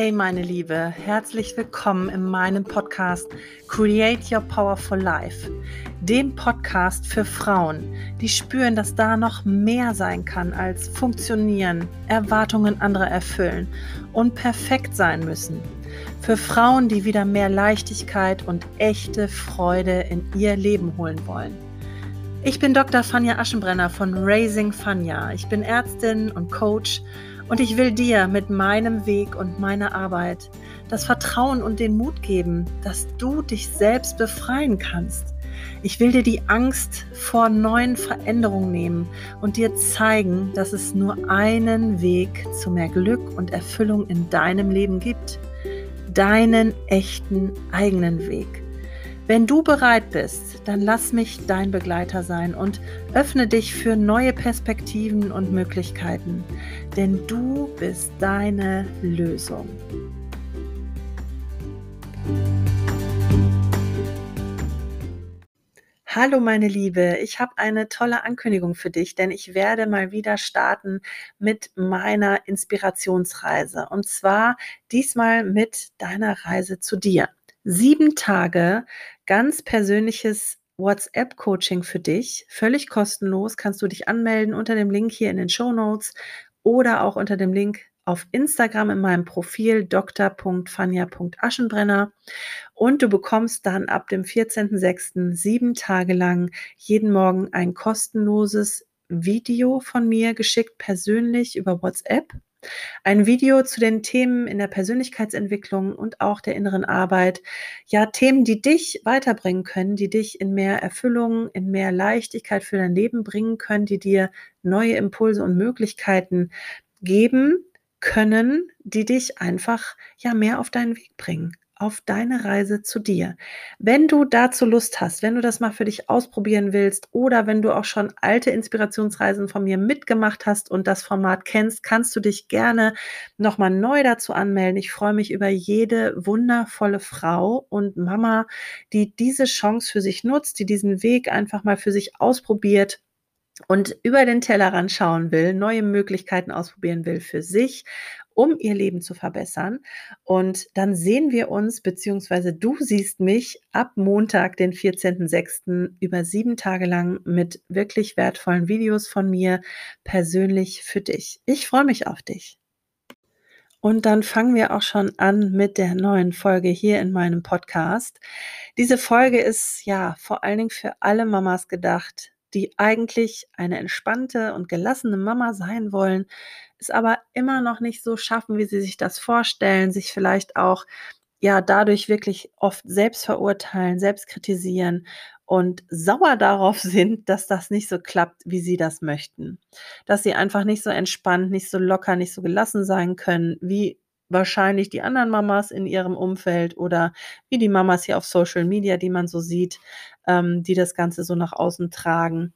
Hey meine Liebe, herzlich willkommen in meinem Podcast Create Your Powerful Life, dem Podcast für Frauen, die spüren, dass da noch mehr sein kann als funktionieren, Erwartungen anderer erfüllen und perfekt sein müssen. Für Frauen, die wieder mehr Leichtigkeit und echte Freude in ihr Leben holen wollen. Ich bin Dr. Fanja Aschenbrenner von Raising Fanja. Ich bin Ärztin und Coach und ich will dir mit meinem Weg und meiner Arbeit das Vertrauen und den Mut geben, dass du dich selbst befreien kannst. Ich will dir die Angst vor neuen Veränderungen nehmen und dir zeigen, dass es nur einen Weg zu mehr Glück und Erfüllung in deinem Leben gibt. Deinen echten eigenen Weg. Wenn du bereit bist, dann lass mich dein Begleiter sein und öffne dich für neue Perspektiven und Möglichkeiten, denn du bist deine Lösung. Hallo meine Liebe, ich habe eine tolle Ankündigung für dich, denn ich werde mal wieder starten mit meiner Inspirationsreise. Und zwar diesmal mit deiner Reise zu dir sieben Tage ganz persönliches WhatsApp-Coaching für dich. Völlig kostenlos kannst du dich anmelden unter dem Link hier in den Show Notes oder auch unter dem Link auf Instagram in meinem Profil dr.fania.aschenbrenner und du bekommst dann ab dem 14.06. sieben Tage lang jeden Morgen ein kostenloses Video von mir geschickt persönlich über WhatsApp ein Video zu den Themen in der Persönlichkeitsentwicklung und auch der inneren Arbeit. Ja, Themen, die dich weiterbringen können, die dich in mehr Erfüllung, in mehr Leichtigkeit für dein Leben bringen können, die dir neue Impulse und Möglichkeiten geben können, die dich einfach ja mehr auf deinen Weg bringen auf deine Reise zu dir. Wenn du dazu Lust hast, wenn du das mal für dich ausprobieren willst oder wenn du auch schon alte Inspirationsreisen von mir mitgemacht hast und das Format kennst, kannst du dich gerne nochmal neu dazu anmelden. Ich freue mich über jede wundervolle Frau und Mama, die diese Chance für sich nutzt, die diesen Weg einfach mal für sich ausprobiert und über den Tellerrand schauen will, neue Möglichkeiten ausprobieren will für sich um ihr Leben zu verbessern. Und dann sehen wir uns, beziehungsweise du siehst mich ab Montag, den 14.06. über sieben Tage lang mit wirklich wertvollen Videos von mir persönlich für dich. Ich freue mich auf dich. Und dann fangen wir auch schon an mit der neuen Folge hier in meinem Podcast. Diese Folge ist ja vor allen Dingen für alle Mamas gedacht, die eigentlich eine entspannte und gelassene Mama sein wollen, es aber immer noch nicht so schaffen, wie sie sich das vorstellen, sich vielleicht auch ja dadurch wirklich oft selbst verurteilen, selbst kritisieren und sauer darauf sind, dass das nicht so klappt, wie sie das möchten. Dass sie einfach nicht so entspannt, nicht so locker, nicht so gelassen sein können, wie wahrscheinlich die anderen Mamas in ihrem Umfeld oder wie die Mamas hier auf Social Media, die man so sieht, ähm, die das Ganze so nach außen tragen.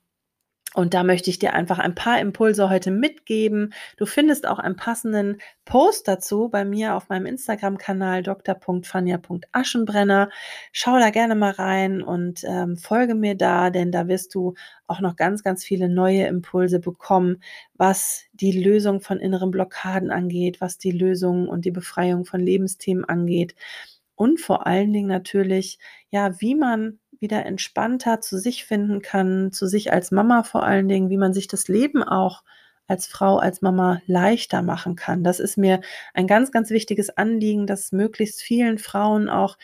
Und da möchte ich dir einfach ein paar Impulse heute mitgeben. Du findest auch einen passenden Post dazu bei mir auf meinem Instagram-Kanal dr.fania.aschenbrenner. Schau da gerne mal rein und ähm, folge mir da, denn da wirst du auch noch ganz, ganz viele neue Impulse bekommen, was die Lösung von inneren Blockaden angeht, was die Lösung und die Befreiung von Lebensthemen angeht. Und vor allen Dingen natürlich, ja, wie man wieder entspannter zu sich finden kann, zu sich als Mama vor allen Dingen, wie man sich das Leben auch als Frau, als Mama leichter machen kann. Das ist mir ein ganz, ganz wichtiges Anliegen, dass möglichst vielen Frauen auch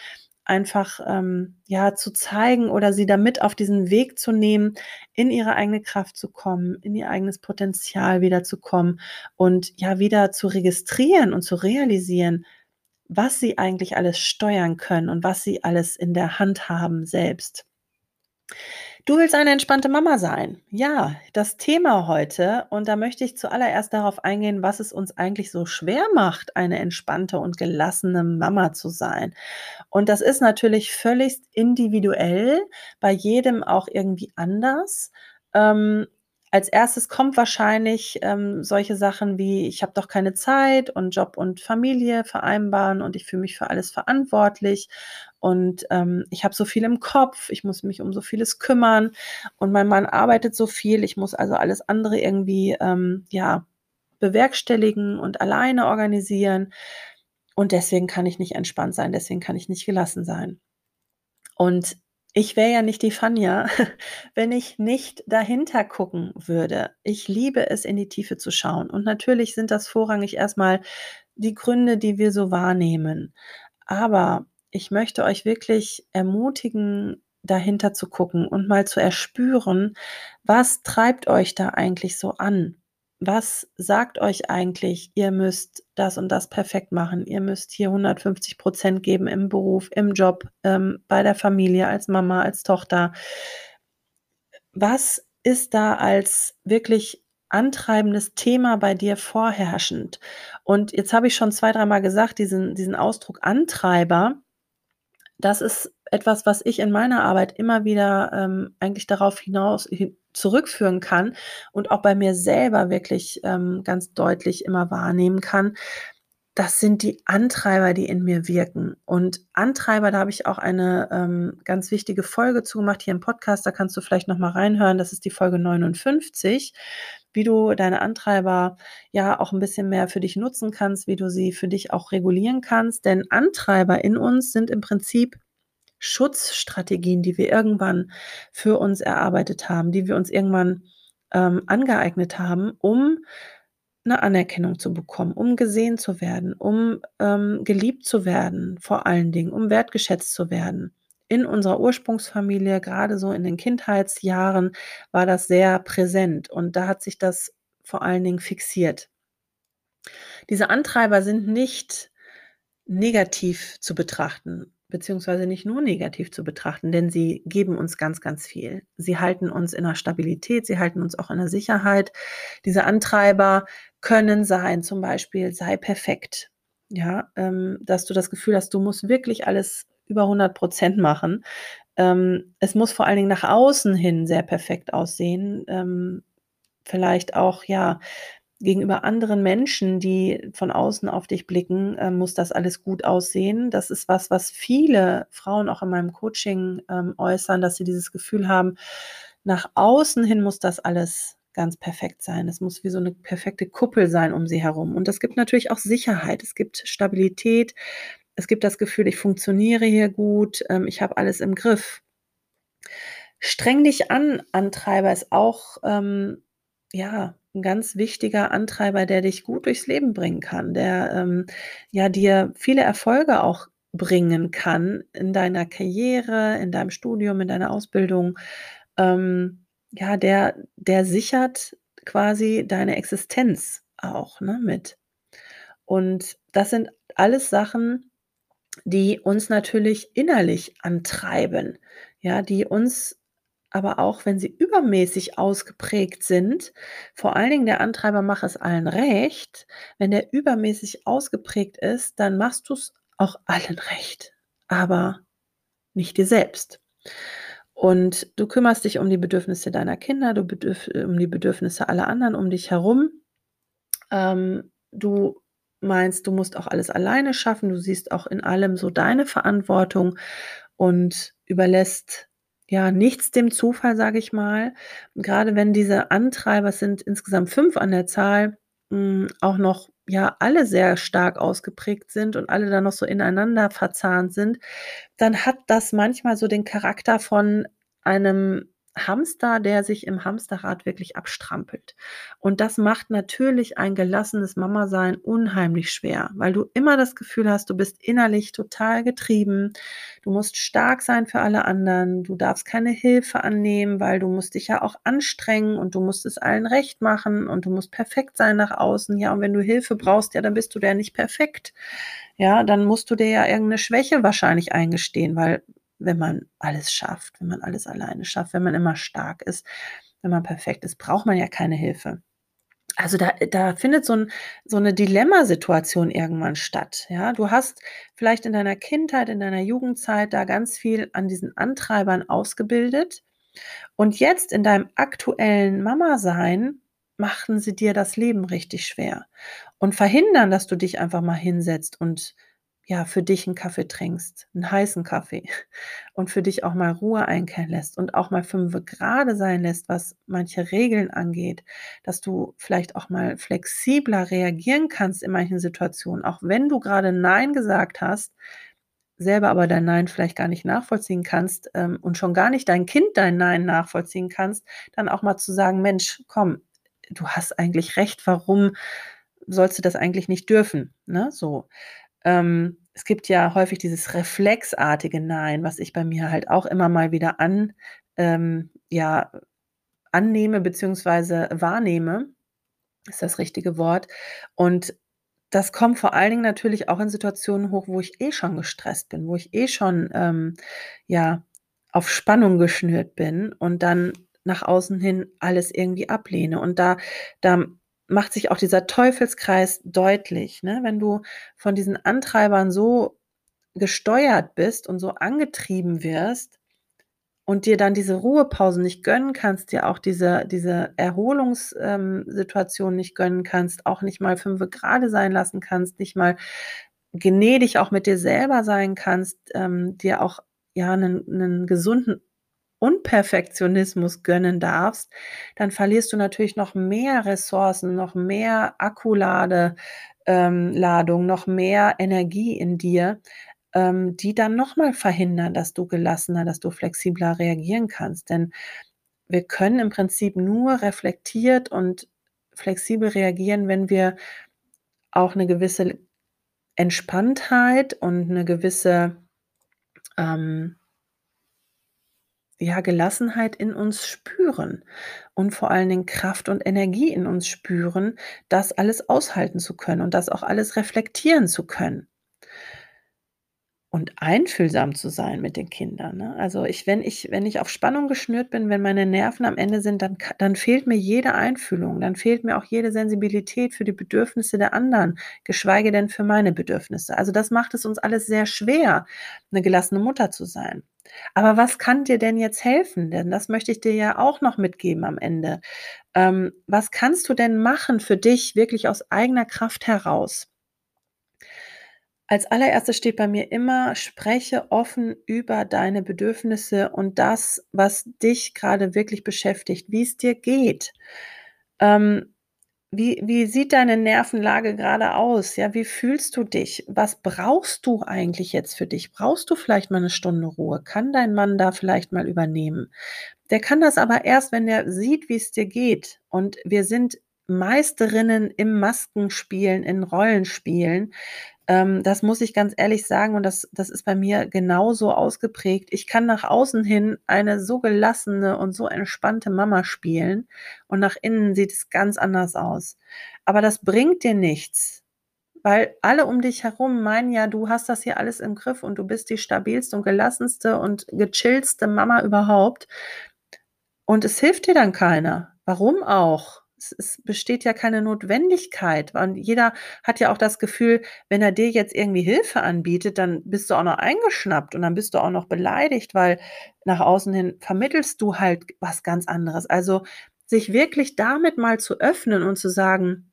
einfach ähm, ja zu zeigen oder sie damit auf diesen Weg zu nehmen, in ihre eigene Kraft zu kommen, in ihr eigenes Potenzial wieder zu kommen und ja wieder zu registrieren und zu realisieren, was sie eigentlich alles steuern können und was sie alles in der Hand haben selbst. Du willst eine entspannte Mama sein. Ja, das Thema heute. Und da möchte ich zuallererst darauf eingehen, was es uns eigentlich so schwer macht, eine entspannte und gelassene Mama zu sein. Und das ist natürlich völlig individuell, bei jedem auch irgendwie anders. Ähm, als erstes kommt wahrscheinlich ähm, solche Sachen wie, ich habe doch keine Zeit und Job und Familie vereinbaren und ich fühle mich für alles verantwortlich und ähm, ich habe so viel im Kopf, ich muss mich um so vieles kümmern und mein Mann arbeitet so viel, ich muss also alles andere irgendwie ähm, ja bewerkstelligen und alleine organisieren. und deswegen kann ich nicht entspannt sein, deswegen kann ich nicht gelassen sein. Und ich wäre ja nicht die Fanja, wenn ich nicht dahinter gucken würde. Ich liebe es, in die Tiefe zu schauen. Und natürlich sind das vorrangig erstmal die Gründe, die wir so wahrnehmen. Aber ich möchte euch wirklich ermutigen, dahinter zu gucken und mal zu erspüren, was treibt euch da eigentlich so an? Was sagt euch eigentlich, ihr müsst das und das perfekt machen, ihr müsst hier 150 Prozent geben im Beruf, im Job, ähm, bei der Familie, als Mama, als Tochter. Was ist da als wirklich antreibendes Thema bei dir vorherrschend? Und jetzt habe ich schon zwei, dreimal gesagt, diesen, diesen Ausdruck Antreiber, das ist etwas, was ich in meiner Arbeit immer wieder ähm, eigentlich darauf hinaus zurückführen kann und auch bei mir selber wirklich ähm, ganz deutlich immer wahrnehmen kann. Das sind die Antreiber, die in mir wirken. Und Antreiber, da habe ich auch eine ähm, ganz wichtige Folge zugemacht hier im Podcast. Da kannst du vielleicht noch mal reinhören. Das ist die Folge 59 wie du deine Antreiber ja auch ein bisschen mehr für dich nutzen kannst, wie du sie für dich auch regulieren kannst. Denn Antreiber in uns sind im Prinzip Schutzstrategien, die wir irgendwann für uns erarbeitet haben, die wir uns irgendwann ähm, angeeignet haben, um eine Anerkennung zu bekommen, um gesehen zu werden, um ähm, geliebt zu werden, vor allen Dingen, um wertgeschätzt zu werden. In unserer Ursprungsfamilie, gerade so in den Kindheitsjahren, war das sehr präsent und da hat sich das vor allen Dingen fixiert. Diese Antreiber sind nicht negativ zu betrachten beziehungsweise nicht nur negativ zu betrachten, denn sie geben uns ganz, ganz viel. Sie halten uns in der Stabilität, sie halten uns auch in der Sicherheit. Diese Antreiber können sein, zum Beispiel, sei perfekt. Ja, ähm, dass du das Gefühl hast, du musst wirklich alles über 100 Prozent machen. Ähm, es muss vor allen Dingen nach außen hin sehr perfekt aussehen. Ähm, vielleicht auch, ja, gegenüber anderen Menschen, die von außen auf dich blicken, äh, muss das alles gut aussehen. Das ist was, was viele Frauen auch in meinem Coaching ähm, äußern, dass sie dieses Gefühl haben, nach außen hin muss das alles ganz perfekt sein. Es muss wie so eine perfekte Kuppel sein um sie herum. Und das gibt natürlich auch Sicherheit. Es gibt Stabilität. Es gibt das Gefühl, ich funktioniere hier gut. Ähm, ich habe alles im Griff. Streng dich an, Antreiber ist auch, ähm, ja, ein ganz wichtiger Antreiber, der dich gut durchs Leben bringen kann, der ähm, ja dir viele Erfolge auch bringen kann in deiner Karriere, in deinem Studium, in deiner Ausbildung. Ähm, ja, der, der sichert quasi deine Existenz auch ne, mit. Und das sind alles Sachen, die uns natürlich innerlich antreiben, ja, die uns aber auch wenn sie übermäßig ausgeprägt sind, vor allen Dingen der Antreiber macht es allen recht, wenn der übermäßig ausgeprägt ist, dann machst du es auch allen recht, aber nicht dir selbst. Und du kümmerst dich um die Bedürfnisse deiner Kinder, du bedürf, um die Bedürfnisse aller anderen um dich herum. Ähm, du meinst, du musst auch alles alleine schaffen, du siehst auch in allem so deine Verantwortung und überlässt ja, nichts dem Zufall, sage ich mal. Gerade wenn diese Antreiber, sind insgesamt fünf an der Zahl, hm, auch noch ja alle sehr stark ausgeprägt sind und alle dann noch so ineinander verzahnt sind, dann hat das manchmal so den Charakter von einem Hamster, der sich im Hamsterrad wirklich abstrampelt. Und das macht natürlich ein gelassenes Mama-Sein unheimlich schwer, weil du immer das Gefühl hast, du bist innerlich total getrieben. Du musst stark sein für alle anderen. Du darfst keine Hilfe annehmen, weil du musst dich ja auch anstrengen und du musst es allen recht machen und du musst perfekt sein nach außen. Ja, und wenn du Hilfe brauchst, ja, dann bist du ja nicht perfekt. Ja, dann musst du dir ja irgendeine Schwäche wahrscheinlich eingestehen, weil wenn man alles schafft, wenn man alles alleine schafft, wenn man immer stark ist, wenn man perfekt ist, braucht man ja keine Hilfe. Also da, da findet so, ein, so eine Dilemmasituation irgendwann statt. Ja, du hast vielleicht in deiner Kindheit, in deiner Jugendzeit da ganz viel an diesen Antreibern ausgebildet. Und jetzt in deinem aktuellen Mama-Sein machen sie dir das Leben richtig schwer und verhindern, dass du dich einfach mal hinsetzt und ja, für dich einen Kaffee trinkst, einen heißen Kaffee und für dich auch mal Ruhe einkehren lässt und auch mal fünf gerade sein lässt, was manche Regeln angeht, dass du vielleicht auch mal flexibler reagieren kannst in manchen Situationen, auch wenn du gerade Nein gesagt hast, selber aber dein Nein vielleicht gar nicht nachvollziehen kannst ähm, und schon gar nicht dein Kind dein Nein nachvollziehen kannst, dann auch mal zu sagen, Mensch, komm, du hast eigentlich recht, warum sollst du das eigentlich nicht dürfen? Ne? So. Ähm, es gibt ja häufig dieses reflexartige Nein, was ich bei mir halt auch immer mal wieder an, ähm, ja, annehme bzw. wahrnehme, ist das richtige Wort. Und das kommt vor allen Dingen natürlich auch in Situationen hoch, wo ich eh schon gestresst bin, wo ich eh schon ähm, ja auf Spannung geschnürt bin und dann nach außen hin alles irgendwie ablehne. Und da, da macht sich auch dieser Teufelskreis deutlich. Ne? Wenn du von diesen Antreibern so gesteuert bist und so angetrieben wirst und dir dann diese Ruhepausen nicht gönnen kannst, dir auch diese, diese Erholungssituation ähm, nicht gönnen kannst, auch nicht mal fünf gerade sein lassen kannst, nicht mal gnädig auch mit dir selber sein kannst, ähm, dir auch ja einen, einen gesunden Unperfektionismus gönnen darfst, dann verlierst du natürlich noch mehr Ressourcen, noch mehr Akkulade, ähm, noch mehr Energie in dir, ähm, die dann nochmal verhindern, dass du gelassener, dass du flexibler reagieren kannst. Denn wir können im Prinzip nur reflektiert und flexibel reagieren, wenn wir auch eine gewisse Entspanntheit und eine gewisse ähm, ja, Gelassenheit in uns spüren und vor allen Dingen Kraft und Energie in uns spüren, das alles aushalten zu können und das auch alles reflektieren zu können und einfühlsam zu sein mit den Kindern. Ne? Also ich, wenn ich, wenn ich auf Spannung geschnürt bin, wenn meine Nerven am Ende sind, dann, dann fehlt mir jede Einfühlung, dann fehlt mir auch jede Sensibilität für die Bedürfnisse der anderen, geschweige denn für meine Bedürfnisse. Also das macht es uns alles sehr schwer, eine gelassene Mutter zu sein. Aber was kann dir denn jetzt helfen? Denn das möchte ich dir ja auch noch mitgeben am Ende. Ähm, was kannst du denn machen für dich wirklich aus eigener Kraft heraus? Als allererstes steht bei mir immer, spreche offen über deine Bedürfnisse und das, was dich gerade wirklich beschäftigt, wie es dir geht. Ähm, wie, wie sieht deine Nervenlage gerade aus? Ja, wie fühlst du dich? Was brauchst du eigentlich jetzt für dich? Brauchst du vielleicht mal eine Stunde Ruhe? Kann dein Mann da vielleicht mal übernehmen? Der kann das aber erst, wenn er sieht, wie es dir geht. Und wir sind Meisterinnen im Maskenspielen, in Rollenspielen. Ähm, das muss ich ganz ehrlich sagen und das, das ist bei mir genauso ausgeprägt. Ich kann nach außen hin eine so gelassene und so entspannte Mama spielen und nach innen sieht es ganz anders aus. Aber das bringt dir nichts, weil alle um dich herum meinen ja, du hast das hier alles im Griff und du bist die stabilste und gelassenste und gechillste Mama überhaupt. Und es hilft dir dann keiner. Warum auch? Es, es besteht ja keine Notwendigkeit. Und jeder hat ja auch das Gefühl, wenn er dir jetzt irgendwie Hilfe anbietet, dann bist du auch noch eingeschnappt und dann bist du auch noch beleidigt, weil nach außen hin vermittelst du halt was ganz anderes. Also sich wirklich damit mal zu öffnen und zu sagen,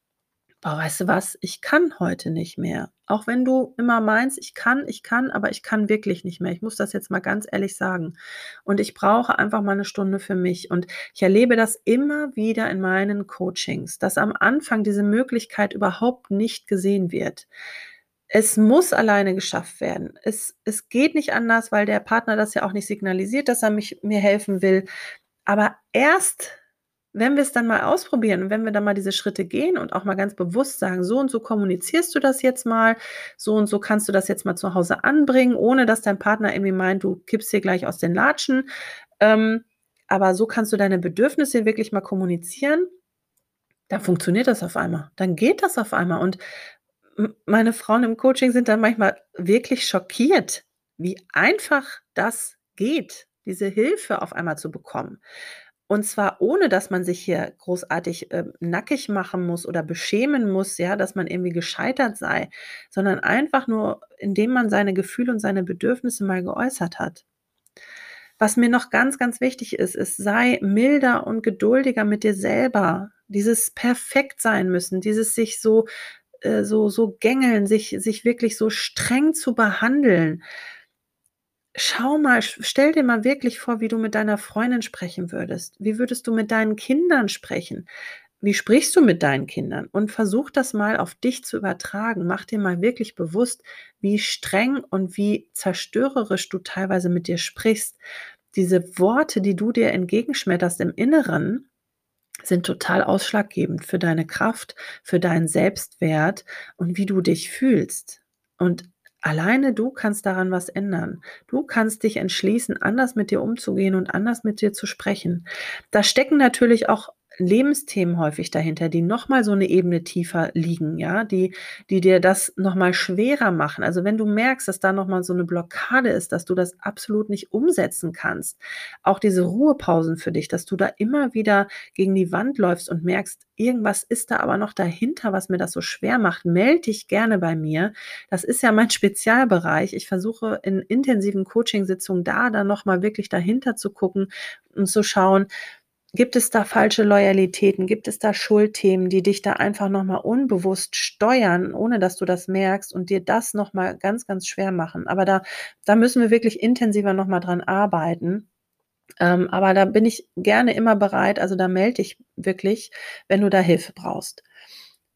boah, weißt du was, ich kann heute nicht mehr. Auch wenn du immer meinst, ich kann, ich kann, aber ich kann wirklich nicht mehr. Ich muss das jetzt mal ganz ehrlich sagen. Und ich brauche einfach mal eine Stunde für mich. Und ich erlebe das immer wieder in meinen Coachings, dass am Anfang diese Möglichkeit überhaupt nicht gesehen wird. Es muss alleine geschafft werden. Es, es geht nicht anders, weil der Partner das ja auch nicht signalisiert, dass er mich, mir helfen will. Aber erst wenn wir es dann mal ausprobieren und wenn wir dann mal diese Schritte gehen und auch mal ganz bewusst sagen, so und so kommunizierst du das jetzt mal, so und so kannst du das jetzt mal zu Hause anbringen, ohne dass dein Partner irgendwie meint, du kippst hier gleich aus den Latschen. Ähm, aber so kannst du deine Bedürfnisse wirklich mal kommunizieren. Dann funktioniert das auf einmal. Dann geht das auf einmal. Und meine Frauen im Coaching sind dann manchmal wirklich schockiert, wie einfach das geht, diese Hilfe auf einmal zu bekommen. Und zwar ohne, dass man sich hier großartig, äh, nackig machen muss oder beschämen muss, ja, dass man irgendwie gescheitert sei, sondern einfach nur, indem man seine Gefühle und seine Bedürfnisse mal geäußert hat. Was mir noch ganz, ganz wichtig ist, ist, sei milder und geduldiger mit dir selber. Dieses perfekt sein müssen, dieses sich so äh, so, so gängeln, sich, sich wirklich so streng zu behandeln. Schau mal, stell dir mal wirklich vor, wie du mit deiner Freundin sprechen würdest. Wie würdest du mit deinen Kindern sprechen? Wie sprichst du mit deinen Kindern? Und versuch das mal auf dich zu übertragen. Mach dir mal wirklich bewusst, wie streng und wie zerstörerisch du teilweise mit dir sprichst. Diese Worte, die du dir entgegenschmetterst im Inneren, sind total ausschlaggebend für deine Kraft, für deinen Selbstwert und wie du dich fühlst. Und alleine du kannst daran was ändern. Du kannst dich entschließen, anders mit dir umzugehen und anders mit dir zu sprechen. Da stecken natürlich auch Lebensthemen häufig dahinter, die nochmal so eine Ebene tiefer liegen, ja, die, die dir das nochmal schwerer machen. Also wenn du merkst, dass da nochmal so eine Blockade ist, dass du das absolut nicht umsetzen kannst, auch diese Ruhepausen für dich, dass du da immer wieder gegen die Wand läufst und merkst, irgendwas ist da aber noch dahinter, was mir das so schwer macht, melde dich gerne bei mir. Das ist ja mein Spezialbereich. Ich versuche in intensiven Coachingsitzungen da dann nochmal wirklich dahinter zu gucken und zu schauen, Gibt es da falsche Loyalitäten? Gibt es da Schuldthemen, die dich da einfach nochmal unbewusst steuern, ohne dass du das merkst und dir das nochmal ganz, ganz schwer machen? Aber da, da müssen wir wirklich intensiver nochmal dran arbeiten. Ähm, aber da bin ich gerne immer bereit. Also da melde dich wirklich, wenn du da Hilfe brauchst.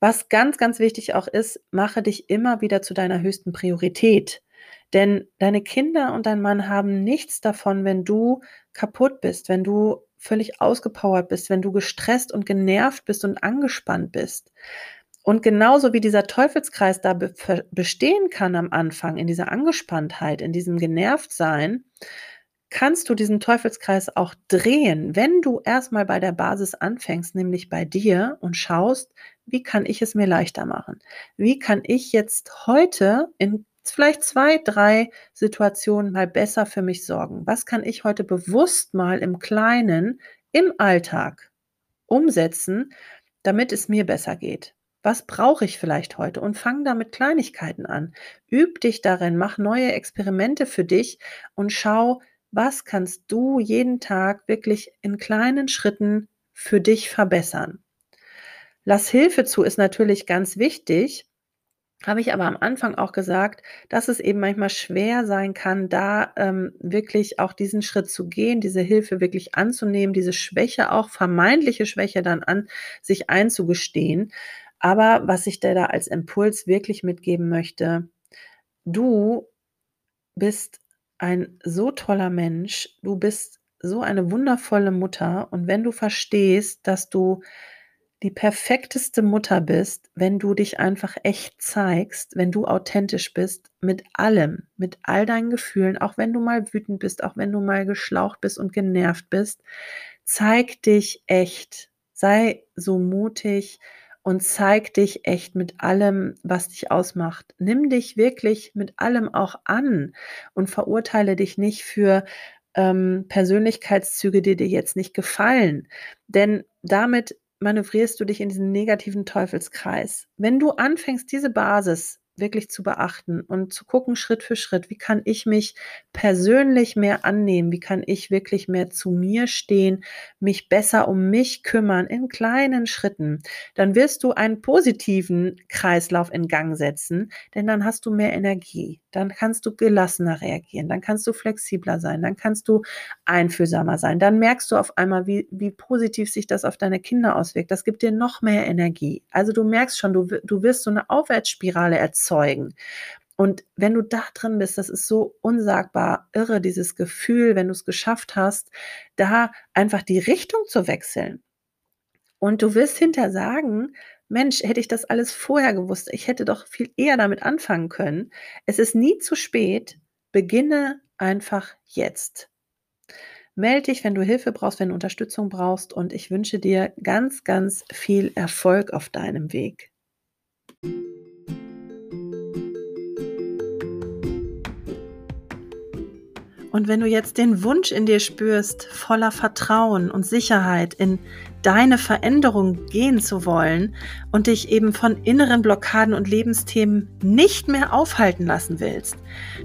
Was ganz, ganz wichtig auch ist, mache dich immer wieder zu deiner höchsten Priorität. Denn deine Kinder und dein Mann haben nichts davon, wenn du kaputt bist, wenn du völlig ausgepowert bist, wenn du gestresst und genervt bist und angespannt bist. Und genauso wie dieser Teufelskreis da be bestehen kann am Anfang, in dieser Angespanntheit, in diesem Genervtsein, kannst du diesen Teufelskreis auch drehen, wenn du erstmal bei der Basis anfängst, nämlich bei dir und schaust, wie kann ich es mir leichter machen? Wie kann ich jetzt heute in vielleicht zwei, drei Situationen mal besser für mich sorgen? Was kann ich heute bewusst mal im Kleinen, im Alltag umsetzen, damit es mir besser geht? Was brauche ich vielleicht heute? Und fang da mit Kleinigkeiten an. Üb dich darin, mach neue Experimente für dich und schau, was kannst du jeden Tag wirklich in kleinen Schritten für dich verbessern. Lass Hilfe zu ist natürlich ganz wichtig, habe ich aber am Anfang auch gesagt, dass es eben manchmal schwer sein kann, da ähm, wirklich auch diesen Schritt zu gehen, diese Hilfe wirklich anzunehmen, diese Schwäche, auch vermeintliche Schwäche dann an sich einzugestehen. Aber was ich dir da als Impuls wirklich mitgeben möchte, du bist ein so toller Mensch, du bist so eine wundervolle Mutter und wenn du verstehst, dass du die perfekteste Mutter bist, wenn du dich einfach echt zeigst, wenn du authentisch bist mit allem, mit all deinen Gefühlen, auch wenn du mal wütend bist, auch wenn du mal geschlaucht bist und genervt bist. Zeig dich echt. Sei so mutig und zeig dich echt mit allem, was dich ausmacht. Nimm dich wirklich mit allem auch an und verurteile dich nicht für ähm, Persönlichkeitszüge, die dir jetzt nicht gefallen. Denn damit manövrierst du dich in diesen negativen Teufelskreis. Wenn du anfängst, diese Basis wirklich zu beachten und zu gucken Schritt für Schritt, wie kann ich mich persönlich mehr annehmen, wie kann ich wirklich mehr zu mir stehen, mich besser um mich kümmern in kleinen Schritten, dann wirst du einen positiven Kreislauf in Gang setzen, denn dann hast du mehr Energie, dann kannst du gelassener reagieren, dann kannst du flexibler sein, dann kannst du einfühlsamer sein, dann merkst du auf einmal, wie, wie positiv sich das auf deine Kinder auswirkt, das gibt dir noch mehr Energie. Also du merkst schon, du, du wirst so eine Aufwärtsspirale erzeugen, erzeugen. Und wenn du da drin bist, das ist so unsagbar irre, dieses Gefühl, wenn du es geschafft hast, da einfach die Richtung zu wechseln. Und du wirst hinter sagen, Mensch, hätte ich das alles vorher gewusst, ich hätte doch viel eher damit anfangen können. Es ist nie zu spät, beginne einfach jetzt. Melde dich, wenn du Hilfe brauchst, wenn du Unterstützung brauchst und ich wünsche dir ganz, ganz viel Erfolg auf deinem Weg. Und wenn du jetzt den Wunsch in dir spürst, voller Vertrauen und Sicherheit in deine Veränderung gehen zu wollen und dich eben von inneren Blockaden und Lebensthemen nicht mehr aufhalten lassen willst,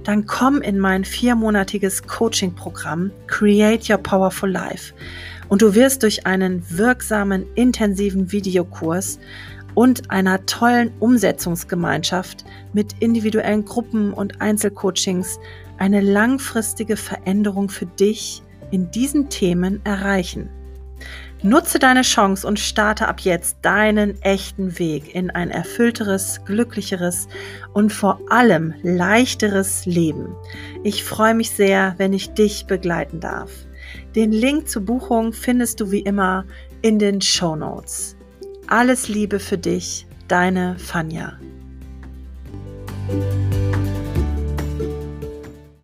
dann komm in mein viermonatiges Coaching-Programm Create Your Powerful Life. Und du wirst durch einen wirksamen, intensiven Videokurs und einer tollen Umsetzungsgemeinschaft mit individuellen Gruppen und Einzelcoachings eine langfristige Veränderung für dich in diesen Themen erreichen. Nutze deine Chance und starte ab jetzt deinen echten Weg in ein erfüllteres, glücklicheres und vor allem leichteres Leben. Ich freue mich sehr, wenn ich dich begleiten darf. Den Link zur Buchung findest du wie immer in den Show Notes. Alles Liebe für dich, deine Fanja.